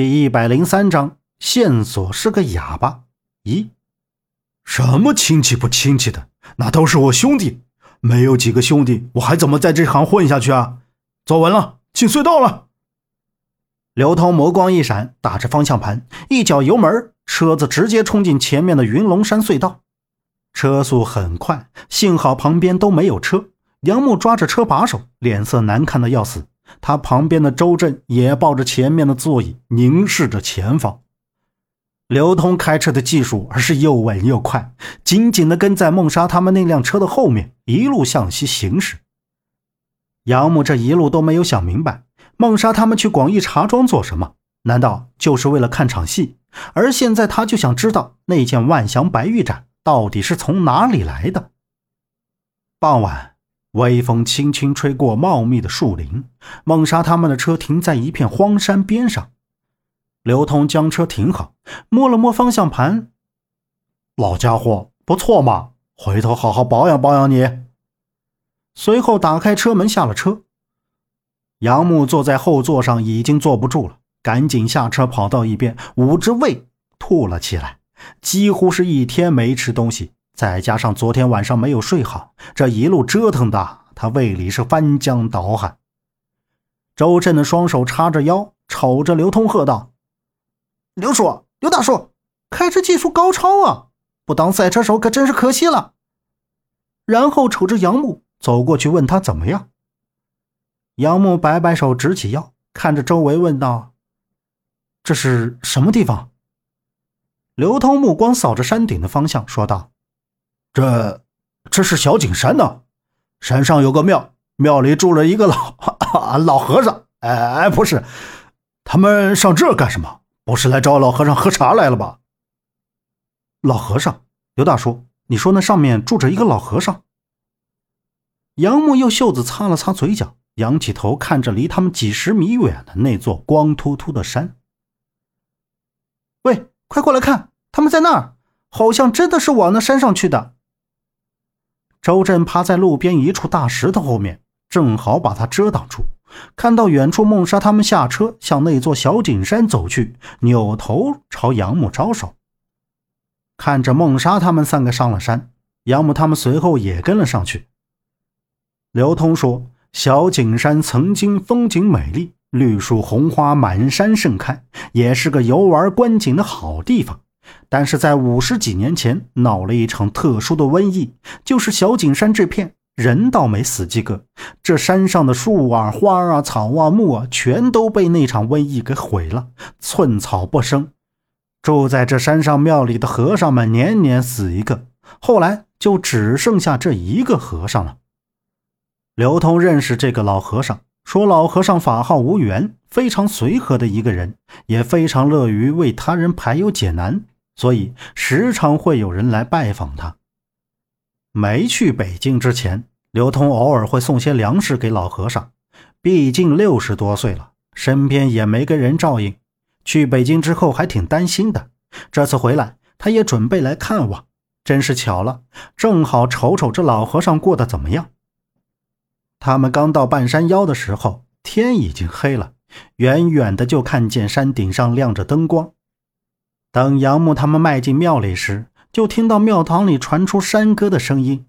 第一百零三章线索是个哑巴。咦，什么亲戚不亲戚的？那都是我兄弟，没有几个兄弟，我还怎么在这行混下去啊？走稳了，进隧道了。刘涛眸光一闪，打着方向盘，一脚油门，车子直接冲进前面的云龙山隧道。车速很快，幸好旁边都没有车。杨木抓着车把手，脸色难看的要死。他旁边的周震也抱着前面的座椅，凝视着前方。刘通开车的技术是又稳又快，紧紧地跟在孟莎他们那辆车的后面，一路向西行驶。杨木这一路都没有想明白，孟莎他们去广义茶庄做什么？难道就是为了看场戏？而现在他就想知道那件万祥白玉盏到底是从哪里来的。傍晚，微风轻轻吹过茂密的树林，孟莎他们的车停在一片荒山边上。刘通将车停好，摸了摸方向盘，老家伙不错嘛，回头好好保养保养你。随后打开车门下了车，杨木坐在后座上已经坐不住了，赶紧下车跑到一边，捂着胃吐了起来，几乎是一天没吃东西，再加上昨天晚上没有睡好，这一路折腾的他胃里是翻江倒海。周震的双手叉着腰，瞅着刘通喝道。刘叔，刘大叔，开车技术高超啊！不当赛车手可真是可惜了。然后瞅着杨木走过去，问他怎么样。杨木摆摆手，直起腰，看着周围问道：“这是什么地方？”刘通目光扫着山顶的方向，说道：“这，这是小景山呢。山上有个庙，庙里住了一个老 老和尚。哎，不是，他们上这干什么？”不是来找老和尚喝茶来了吧？老和尚，刘大叔，你说那上面住着一个老和尚？杨木用袖子擦了擦嘴角，仰起头看着离他们几十米远的那座光秃秃的山。喂，快过来看，他们在那儿，好像真的是往那山上去的。周震趴在路边一处大石头后面，正好把他遮挡住。看到远处孟莎他们下车，向那座小景山走去，扭头朝杨木招手。看着孟莎他们三个上了山，杨木他们随后也跟了上去。刘通说：“小景山曾经风景美丽，绿树红花满山盛开，也是个游玩观景的好地方。但是在五十几年前，闹了一场特殊的瘟疫，就是小景山这片。”人倒没死几个，这山上的树啊、花啊、草啊、木啊，全都被那场瘟疫给毁了，寸草不生。住在这山上庙里的和尚们年年死一个，后来就只剩下这一个和尚了。刘通认识这个老和尚，说老和尚法号无缘，非常随和的一个人，也非常乐于为他人排忧解难，所以时常会有人来拜访他。没去北京之前。刘通偶尔会送些粮食给老和尚，毕竟六十多岁了，身边也没个人照应。去北京之后还挺担心的，这次回来他也准备来看望。真是巧了，正好瞅瞅这老和尚过得怎么样。他们刚到半山腰的时候，天已经黑了，远远的就看见山顶上亮着灯光。等杨木他们迈进庙里时，就听到庙堂里传出山歌的声音。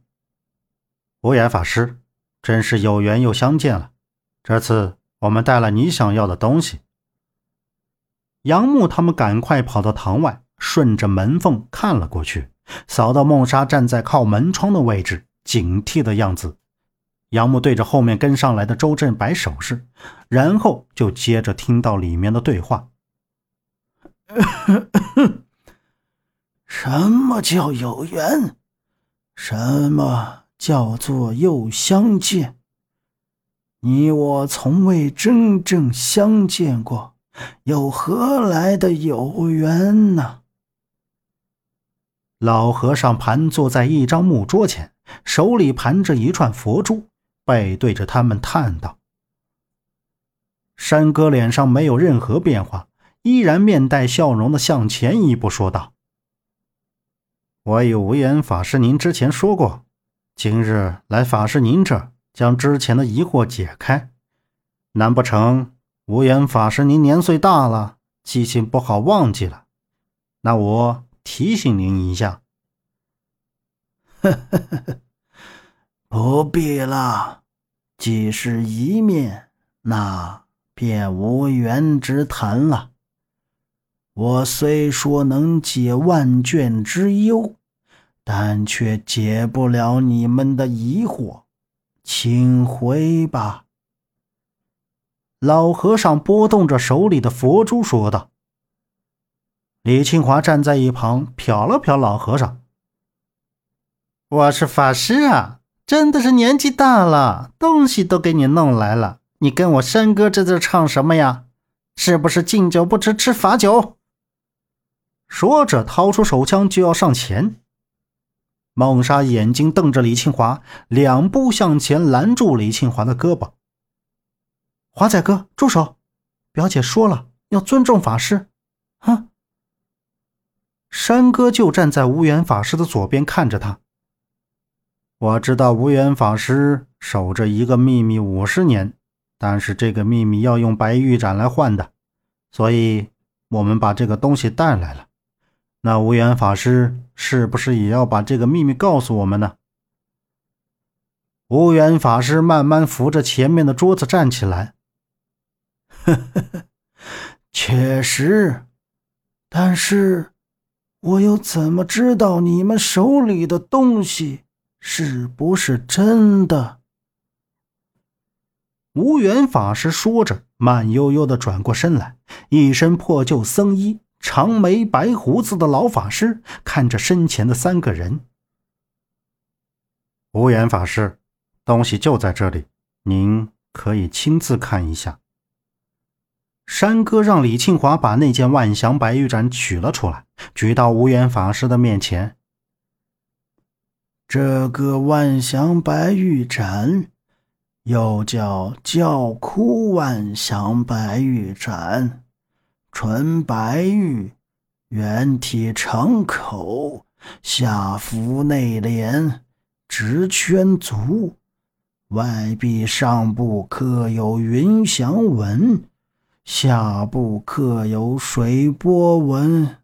无言法师，真是有缘又相见了。这次我们带了你想要的东西。杨木他们赶快跑到堂外，顺着门缝看了过去，扫到梦莎站在靠门窗的位置，警惕的样子。杨木对着后面跟上来的周震摆手势，然后就接着听到里面的对话：“ 什么叫有缘？什么？”叫做又相见，你我从未真正相见过，又何来的有缘呢？老和尚盘坐在一张木桌前，手里盘着一串佛珠，背对着他们叹道：“山哥脸上没有任何变化，依然面带笑容的向前一步说道：‘我与无言法师，您之前说过。’”今日来法师您这，将之前的疑惑解开。难不成无言法师您年岁大了，记性不好忘记了。那我提醒您一下。呵呵呵，不必了。既是一面，那便无缘之谈了。我虽说能解万卷之忧，但却解不了你们的疑惑，请回吧。老和尚拨动着手里的佛珠，说道。李清华站在一旁，瞟了瞟老和尚。我是法师啊，真的是年纪大了，东西都给你弄来了。你跟我山哥这在唱什么呀？是不是敬酒不吃吃罚酒？说着，掏出手枪就要上前。孟莎眼睛瞪着李庆华，两步向前拦住李庆华的胳膊。华仔哥，住手！表姐说了，要尊重法师。啊！山哥就站在无缘法师的左边，看着他。我知道无缘法师守着一个秘密五十年，但是这个秘密要用白玉盏来换的，所以我们把这个东西带来了。那无缘法师是不是也要把这个秘密告诉我们呢？无缘法师慢慢扶着前面的桌子站起来。呵呵呵，确实，但是我又怎么知道你们手里的东西是不是真的？无缘法师说着，慢悠悠的转过身来，一身破旧僧衣、长眉白胡子的老法师看着身前的三个人。无缘法师，东西就在这里，您可以亲自看一下。山哥让李庆华把那件万祥白玉盏取了出来，举到无缘法师的面前。这个万祥白玉盏，又叫教窟万祥白玉盏，纯白玉，圆体成口，下浮内敛，直圈足，外壁上部刻有云祥纹。下部刻有水波纹，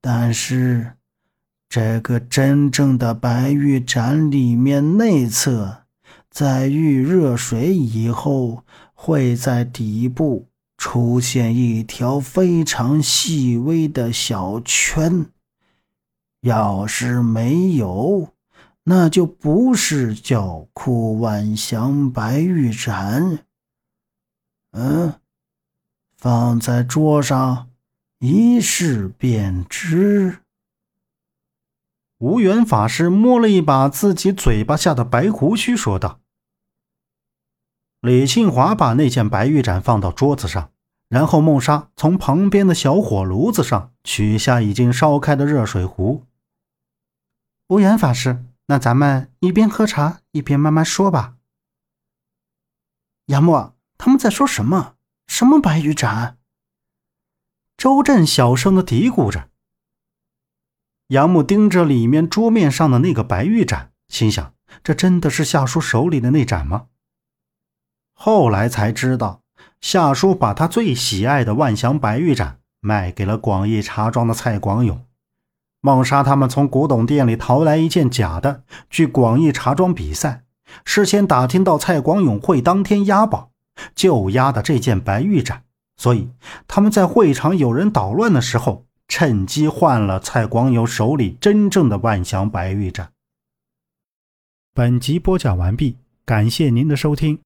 但是这个真正的白玉盏里面内侧，在遇热水以后，会在底部出现一条非常细微的小圈。要是没有，那就不是叫枯万祥白玉盏。嗯。放在桌上，一试便知。无缘法师摸了一把自己嘴巴下的白胡须，说道：“李庆华把那件白玉盏放到桌子上，然后梦莎从旁边的小火炉子上取下已经烧开的热水壶。无缘法师，那咱们一边喝茶一边慢慢说吧。”杨墨，他们在说什么？什么白玉盏？周震小声的嘀咕着。杨木盯着里面桌面上的那个白玉盏，心想：这真的是夏叔手里的那盏吗？后来才知道，夏叔把他最喜爱的万祥白玉盏卖给了广义茶庄的蔡广勇。孟莎他们从古董店里淘来一件假的，去广义茶庄比赛，事先打听到蔡广勇会当天押宝。就押的这件白玉盏，所以他们在会场有人捣乱的时候，趁机换了蔡广友手里真正的万祥白玉盏。本集播讲完毕，感谢您的收听。